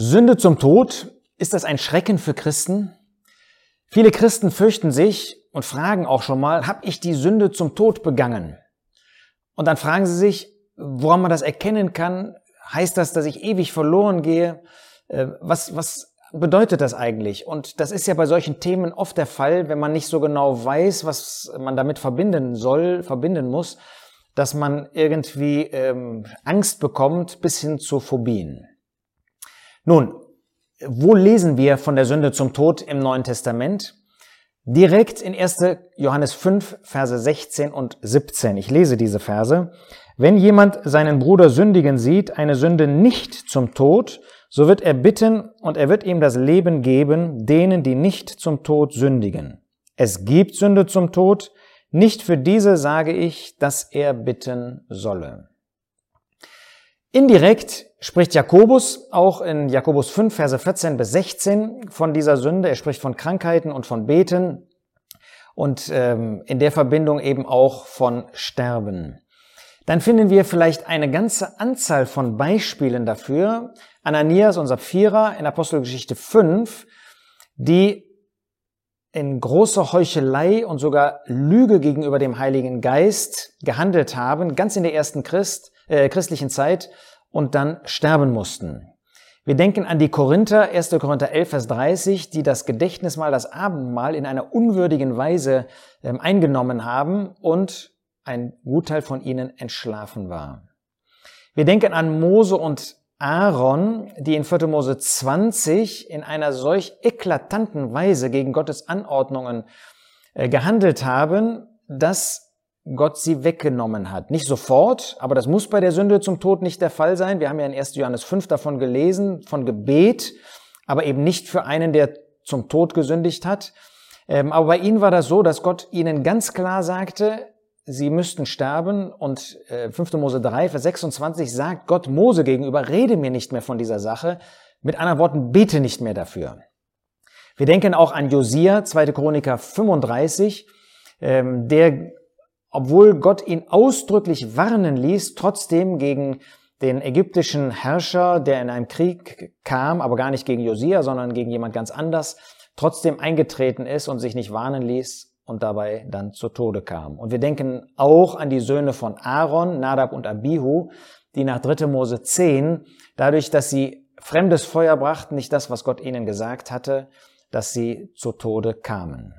Sünde zum Tod, ist das ein Schrecken für Christen? Viele Christen fürchten sich und fragen auch schon mal, habe ich die Sünde zum Tod begangen? Und dann fragen sie sich, woran man das erkennen kann. Heißt das, dass ich ewig verloren gehe? Äh, was, was bedeutet das eigentlich? Und das ist ja bei solchen Themen oft der Fall, wenn man nicht so genau weiß, was man damit verbinden soll, verbinden muss, dass man irgendwie ähm, Angst bekommt bis hin zu Phobien. Nun, wo lesen wir von der Sünde zum Tod im Neuen Testament? Direkt in 1. Johannes 5, Verse 16 und 17. Ich lese diese Verse. Wenn jemand seinen Bruder sündigen sieht, eine Sünde nicht zum Tod, so wird er bitten und er wird ihm das Leben geben, denen, die nicht zum Tod sündigen. Es gibt Sünde zum Tod, nicht für diese sage ich, dass er bitten solle. Indirekt spricht Jakobus auch in Jakobus 5, Verse 14 bis 16 von dieser Sünde. Er spricht von Krankheiten und von Beten und ähm, in der Verbindung eben auch von Sterben. Dann finden wir vielleicht eine ganze Anzahl von Beispielen dafür. Ananias und Sapphira in Apostelgeschichte 5, die in großer Heuchelei und sogar Lüge gegenüber dem Heiligen Geist gehandelt haben, ganz in der ersten Christ, äh, christlichen Zeit und dann sterben mussten. Wir denken an die Korinther, 1. Korinther 11, Vers 30, die das Gedächtnismal, das Abendmahl in einer unwürdigen Weise ähm, eingenommen haben und ein Gutteil von ihnen entschlafen war. Wir denken an Mose und Aaron, die in 4. Mose 20 in einer solch eklatanten Weise gegen Gottes Anordnungen äh, gehandelt haben, dass Gott sie weggenommen hat. Nicht sofort, aber das muss bei der Sünde zum Tod nicht der Fall sein. Wir haben ja in 1. Johannes 5 davon gelesen, von Gebet, aber eben nicht für einen, der zum Tod gesündigt hat. Ähm, aber bei ihnen war das so, dass Gott ihnen ganz klar sagte, sie müssten sterben und 5. Äh, Mose 3, Vers 26 sagt Gott Mose gegenüber, rede mir nicht mehr von dieser Sache. Mit anderen Worten, bete nicht mehr dafür. Wir denken auch an Josia, 2. Chroniker 35, ähm, der obwohl Gott ihn ausdrücklich warnen ließ, trotzdem gegen den ägyptischen Herrscher, der in einem Krieg kam, aber gar nicht gegen Josia, sondern gegen jemand ganz anders, trotzdem eingetreten ist und sich nicht warnen ließ und dabei dann zu Tode kam. Und wir denken auch an die Söhne von Aaron, Nadab und Abihu, die nach 3. Mose 10, dadurch, dass sie fremdes Feuer brachten, nicht das, was Gott ihnen gesagt hatte, dass sie zu Tode kamen.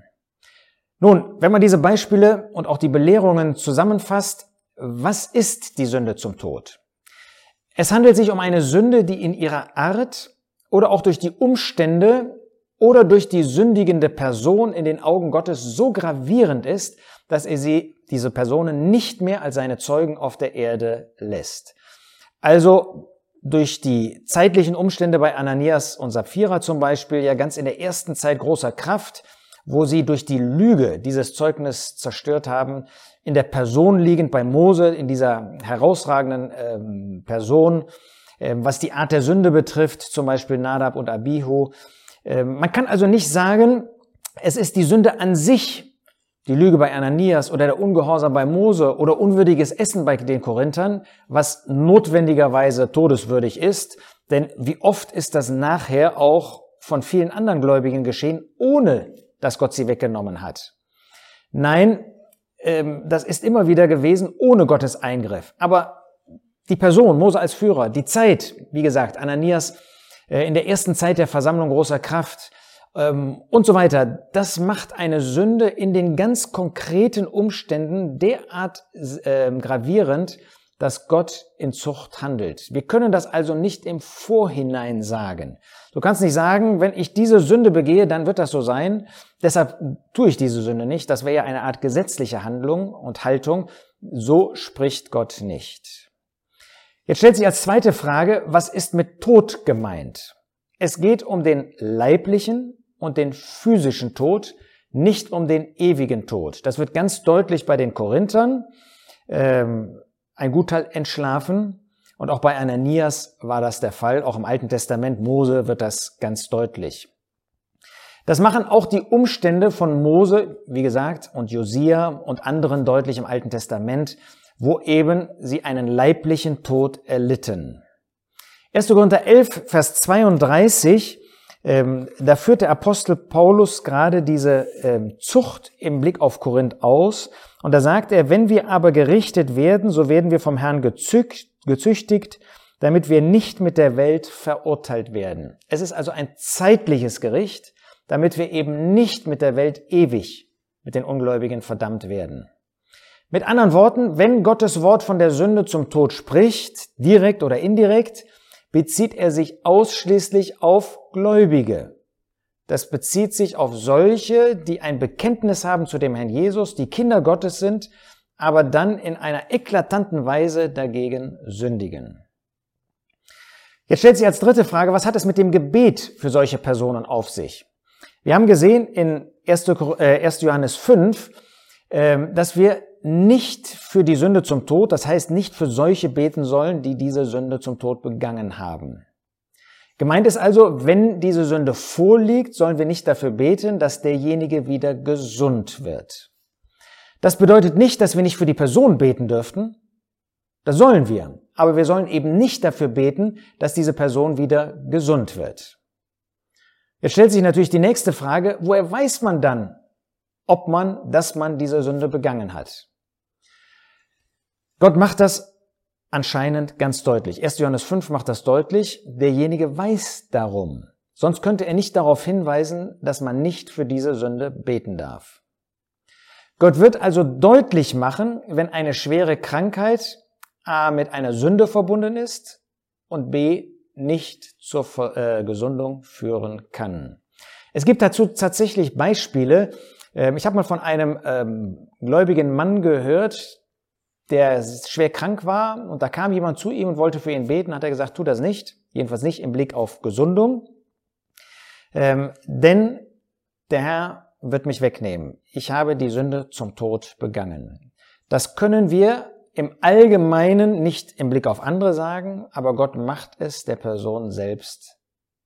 Nun, wenn man diese Beispiele und auch die Belehrungen zusammenfasst, was ist die Sünde zum Tod? Es handelt sich um eine Sünde, die in ihrer Art oder auch durch die Umstände oder durch die sündigende Person in den Augen Gottes so gravierend ist, dass er sie, diese Personen, nicht mehr als seine Zeugen auf der Erde lässt. Also durch die zeitlichen Umstände bei Ananias und Sapphira zum Beispiel ja ganz in der ersten Zeit großer Kraft, wo sie durch die Lüge dieses Zeugnis zerstört haben, in der Person liegend bei Mose, in dieser herausragenden ähm, Person, ähm, was die Art der Sünde betrifft, zum Beispiel Nadab und Abihu. Ähm, man kann also nicht sagen, es ist die Sünde an sich, die Lüge bei Ananias oder der Ungehorsam bei Mose oder unwürdiges Essen bei den Korinthern, was notwendigerweise todeswürdig ist. Denn wie oft ist das nachher auch von vielen anderen Gläubigen geschehen, ohne dass Gott sie weggenommen hat. Nein, ähm, das ist immer wieder gewesen ohne Gottes Eingriff. Aber die Person, Mose als Führer, die Zeit, wie gesagt, Ananias äh, in der ersten Zeit der Versammlung großer Kraft ähm, und so weiter, das macht eine Sünde in den ganz konkreten Umständen derart äh, gravierend, dass Gott in Zucht handelt. Wir können das also nicht im Vorhinein sagen. Du kannst nicht sagen, wenn ich diese Sünde begehe, dann wird das so sein. Deshalb tue ich diese Sünde nicht. Das wäre ja eine Art gesetzliche Handlung und Haltung. So spricht Gott nicht. Jetzt stellt sich als zweite Frage, was ist mit Tod gemeint? Es geht um den leiblichen und den physischen Tod, nicht um den ewigen Tod. Das wird ganz deutlich bei den Korinthern. Ähm, ein Gutteil entschlafen. Und auch bei Ananias war das der Fall. Auch im Alten Testament Mose wird das ganz deutlich. Das machen auch die Umstände von Mose, wie gesagt, und Josia und anderen deutlich im Alten Testament, wo eben sie einen leiblichen Tod erlitten. 1. Korinther 11, Vers 32, ähm, da führt der Apostel Paulus gerade diese ähm, Zucht im Blick auf Korinth aus. Und da sagt er, wenn wir aber gerichtet werden, so werden wir vom Herrn gezüchtigt, damit wir nicht mit der Welt verurteilt werden. Es ist also ein zeitliches Gericht, damit wir eben nicht mit der Welt ewig mit den Ungläubigen verdammt werden. Mit anderen Worten, wenn Gottes Wort von der Sünde zum Tod spricht, direkt oder indirekt, bezieht er sich ausschließlich auf Gläubige. Das bezieht sich auf solche, die ein Bekenntnis haben zu dem Herrn Jesus, die Kinder Gottes sind, aber dann in einer eklatanten Weise dagegen sündigen. Jetzt stellt sich als dritte Frage, was hat es mit dem Gebet für solche Personen auf sich? Wir haben gesehen in 1. Äh, Johannes 5, ähm, dass wir nicht für die Sünde zum Tod, das heißt nicht für solche beten sollen, die diese Sünde zum Tod begangen haben. Gemeint ist also, wenn diese Sünde vorliegt, sollen wir nicht dafür beten, dass derjenige wieder gesund wird. Das bedeutet nicht, dass wir nicht für die Person beten dürften. Das sollen wir. Aber wir sollen eben nicht dafür beten, dass diese Person wieder gesund wird. Jetzt stellt sich natürlich die nächste Frage, woher weiß man dann, ob man, dass man diese Sünde begangen hat? Gott macht das anscheinend ganz deutlich. 1. Johannes 5 macht das deutlich. Derjenige weiß darum. Sonst könnte er nicht darauf hinweisen, dass man nicht für diese Sünde beten darf. Gott wird also deutlich machen, wenn eine schwere Krankheit A mit einer Sünde verbunden ist und B nicht zur äh, Gesundung führen kann. Es gibt dazu tatsächlich Beispiele. Ähm, ich habe mal von einem ähm, gläubigen Mann gehört, der schwer krank war und da kam jemand zu ihm und wollte für ihn beten, hat er gesagt, tu das nicht, jedenfalls nicht im Blick auf Gesundung, ähm, denn der Herr wird mich wegnehmen. Ich habe die Sünde zum Tod begangen. Das können wir im Allgemeinen nicht im Blick auf andere sagen, aber Gott macht es der Person selbst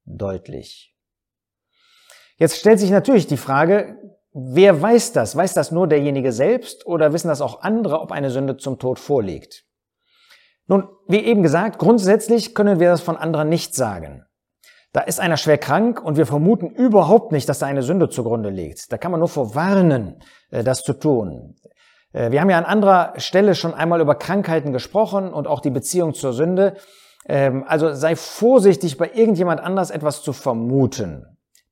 deutlich. Jetzt stellt sich natürlich die Frage, Wer weiß das? Weiß das nur derjenige selbst oder wissen das auch andere, ob eine Sünde zum Tod vorliegt? Nun, wie eben gesagt, grundsätzlich können wir das von anderen nicht sagen. Da ist einer schwer krank und wir vermuten überhaupt nicht, dass da eine Sünde zugrunde liegt. Da kann man nur vorwarnen, äh, das zu tun. Äh, wir haben ja an anderer Stelle schon einmal über Krankheiten gesprochen und auch die Beziehung zur Sünde. Ähm, also sei vorsichtig, bei irgendjemand anders etwas zu vermuten.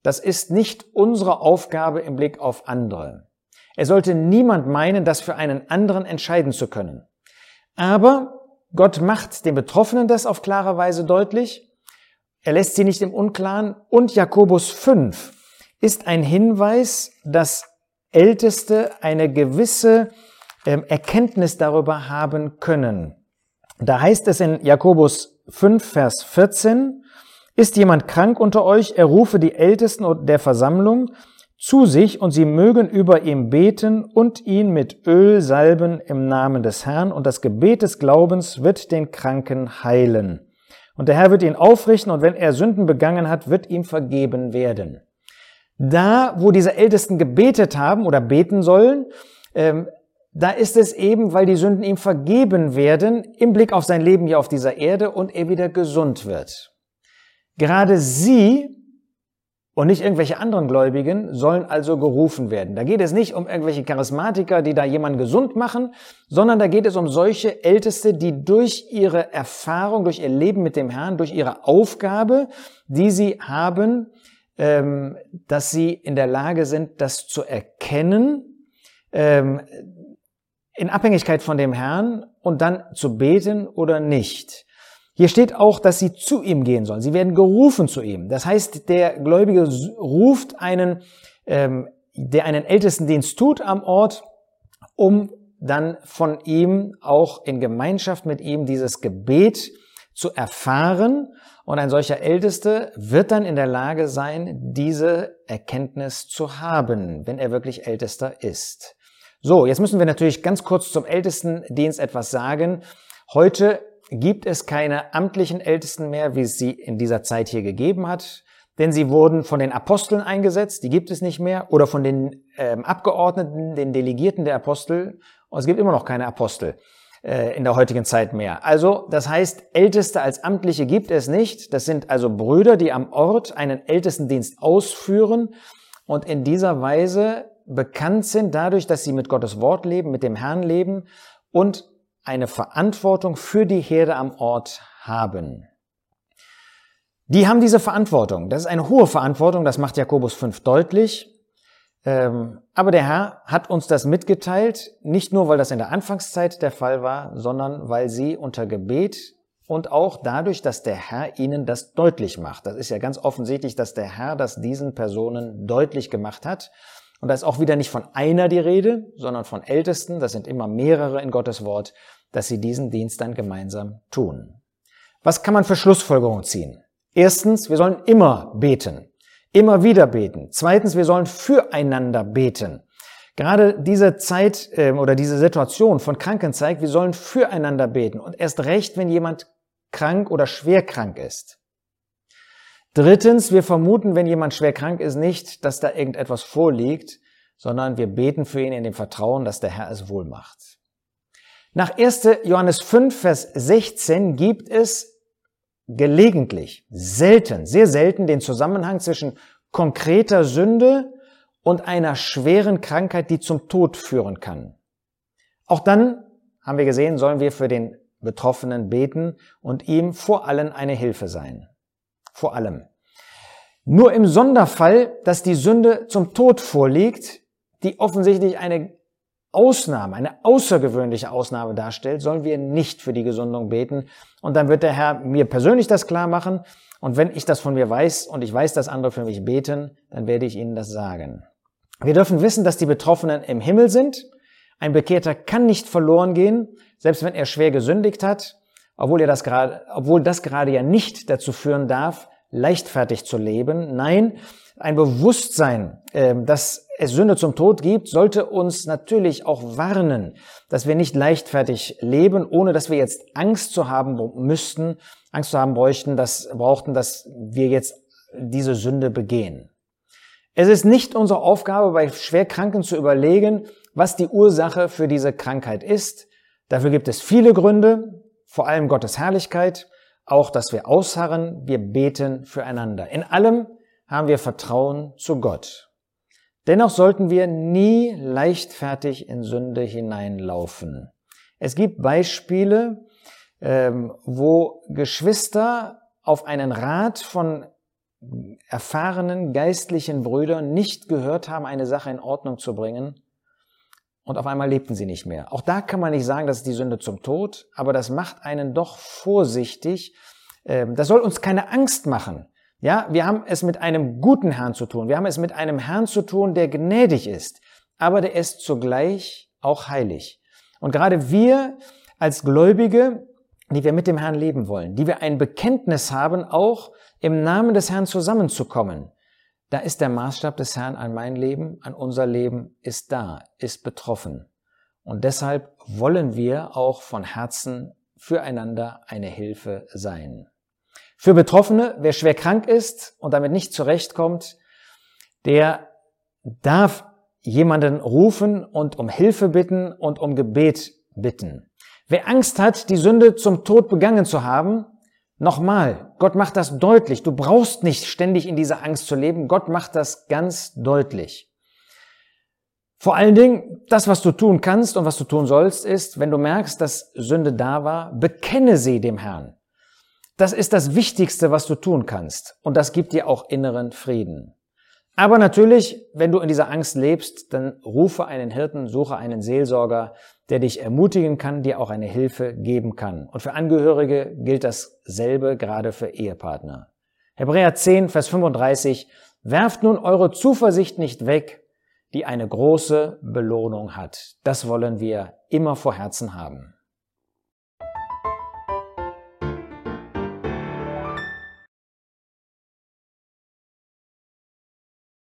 Das ist nicht unsere Aufgabe im Blick auf andere. Er sollte niemand meinen, das für einen anderen entscheiden zu können. Aber Gott macht den Betroffenen das auf klare Weise deutlich. Er lässt sie nicht im Unklaren. Und Jakobus 5 ist ein Hinweis, dass Älteste eine gewisse ähm, Erkenntnis darüber haben können. Da heißt es in Jakobus 5, Vers 14, ist jemand krank unter euch, er rufe die Ältesten der Versammlung zu sich und sie mögen über ihm beten und ihn mit Öl salben im Namen des Herrn und das Gebet des Glaubens wird den Kranken heilen. Und der Herr wird ihn aufrichten und wenn er Sünden begangen hat, wird ihm vergeben werden. Da, wo diese Ältesten gebetet haben oder beten sollen, ähm, da ist es eben, weil die Sünden ihm vergeben werden, im Blick auf sein Leben hier auf dieser Erde und er wieder gesund wird. Gerade sie und nicht irgendwelche anderen Gläubigen sollen also gerufen werden. Da geht es nicht um irgendwelche Charismatiker, die da jemanden gesund machen, sondern da geht es um solche Älteste, die durch ihre Erfahrung, durch ihr Leben mit dem Herrn, durch ihre Aufgabe, die sie haben, ähm, dass sie in der Lage sind, das zu erkennen, ähm, in Abhängigkeit von dem Herrn und dann zu beten oder nicht. Hier steht auch, dass sie zu ihm gehen sollen. Sie werden gerufen zu ihm. Das heißt, der Gläubige ruft einen, ähm, der einen Ältestendienst tut am Ort, um dann von ihm auch in Gemeinschaft mit ihm dieses Gebet zu erfahren. Und ein solcher Älteste wird dann in der Lage sein, diese Erkenntnis zu haben, wenn er wirklich Ältester ist. So, jetzt müssen wir natürlich ganz kurz zum Ältestendienst etwas sagen. Heute gibt es keine amtlichen Ältesten mehr, wie es sie in dieser Zeit hier gegeben hat, denn sie wurden von den Aposteln eingesetzt, die gibt es nicht mehr, oder von den ähm, Abgeordneten, den Delegierten der Apostel, und es gibt immer noch keine Apostel. äh, in der heutigen Zeit mehr. Also, das heißt, Älteste als Amtliche gibt es nicht. Das sind also Brüder, die am Ort einen Ältestendienst ausführen und in dieser Weise bekannt sind dadurch, dass sie mit Gottes Wort leben, mit dem Herrn leben und eine Verantwortung für die Herde am Ort haben. Die haben diese Verantwortung. Das ist eine hohe Verantwortung, das macht Jakobus 5 deutlich. Ähm, aber der Herr hat uns das mitgeteilt, nicht nur, weil das in der Anfangszeit der Fall war, sondern weil sie unter Gebet und auch dadurch, dass der Herr ihnen das deutlich macht. Das ist ja ganz offensichtlich, dass der Herr das diesen Personen deutlich gemacht hat. Und da ist auch wieder nicht von einer die Rede, sondern von Ältesten, das sind immer mehrere in Gottes Wort, dass sie diesen Dienst dann gemeinsam tun. Was kann man für Schlussfolgerungen ziehen? Erstens, wir sollen immer beten. Immer wieder beten. Zweitens, wir sollen füreinander beten. Gerade diese Zeit äh, oder diese Situation von Kranken zeigt, wir sollen füreinander beten. Und erst recht, wenn jemand krank oder schwer krank ist. Drittens, wir vermuten, wenn jemand schwer krank ist, nicht, dass da irgendetwas vorliegt, sondern wir beten für ihn in dem Vertrauen, dass der Herr es wohl macht. Nach 1. Johannes 5, Vers 16 gibt es gelegentlich, selten, sehr selten den Zusammenhang zwischen konkreter Sünde und einer schweren Krankheit, die zum Tod führen kann. Auch dann, haben wir gesehen, sollen wir für den Betroffenen beten und ihm vor allem eine Hilfe sein. Vor allem. Nur im Sonderfall, dass die Sünde zum Tod vorliegt, die offensichtlich eine Ausnahme, eine außergewöhnliche Ausnahme darstellt, sollen wir nicht für die Gesundung beten. Und dann wird der Herr mir persönlich das klar machen. Und wenn ich das von mir weiß und ich weiß, dass andere für mich beten, dann werde ich ihnen das sagen. Wir dürfen wissen, dass die Betroffenen im Himmel sind. Ein Bekehrter kann nicht verloren gehen, selbst wenn er schwer gesündigt hat, obwohl, er das gerade, obwohl das gerade ja nicht dazu führen darf, leichtfertig zu leben. Nein, ein Bewusstsein, ähm, dass es Sünde zum Tod gibt, sollte uns natürlich auch warnen, dass wir nicht leichtfertig leben, ohne dass wir jetzt Angst zu haben müssten, Angst zu haben bräuchten, dass, brauchten, dass wir jetzt diese Sünde begehen. Es ist nicht unsere Aufgabe, bei Schwerkranken zu überlegen, was die Ursache für diese Krankheit ist. Dafür gibt es viele Gründe, vor allem Gottes Herrlichkeit, auch, dass wir ausharren, wir beten füreinander. In allem haben wir Vertrauen zu Gott. Dennoch sollten wir nie leichtfertig in Sünde hineinlaufen. Es gibt Beispiele, ähm, wo Geschwister auf einen Rat von erfahrenen geistlichen Brüdern nicht gehört haben, eine Sache in Ordnung zu bringen. Und auf einmal lebten sie nicht mehr. Auch da kann man nicht sagen, das ist die Sünde zum Tod, aber das macht einen doch vorsichtig. Ähm, das soll uns keine Angst machen. Ja, wir haben es mit einem guten Herrn zu tun. Wir haben es mit einem Herrn zu tun, der gnädig ist, aber der ist zugleich auch heilig. Und gerade wir als Gläubige, die wir mit dem Herrn leben wollen, die wir ein Bekenntnis haben, auch im Namen des Herrn zusammenzukommen, da ist der Maßstab des Herrn an mein Leben, an unser Leben, ist da, ist betroffen. Und deshalb wollen wir auch von Herzen füreinander eine Hilfe sein. Für Betroffene, wer schwer krank ist und damit nicht zurechtkommt, der darf jemanden rufen und um Hilfe bitten und um Gebet bitten. Wer Angst hat, die Sünde zum Tod begangen zu haben, nochmal, Gott macht das deutlich. Du brauchst nicht ständig in dieser Angst zu leben. Gott macht das ganz deutlich. Vor allen Dingen, das, was du tun kannst und was du tun sollst, ist, wenn du merkst, dass Sünde da war, bekenne sie dem Herrn. Das ist das Wichtigste, was du tun kannst. Und das gibt dir auch inneren Frieden. Aber natürlich, wenn du in dieser Angst lebst, dann rufe einen Hirten, suche einen Seelsorger, der dich ermutigen kann, dir auch eine Hilfe geben kann. Und für Angehörige gilt dasselbe gerade für Ehepartner. Hebräer 10, Vers 35, werft nun eure Zuversicht nicht weg, die eine große Belohnung hat. Das wollen wir immer vor Herzen haben.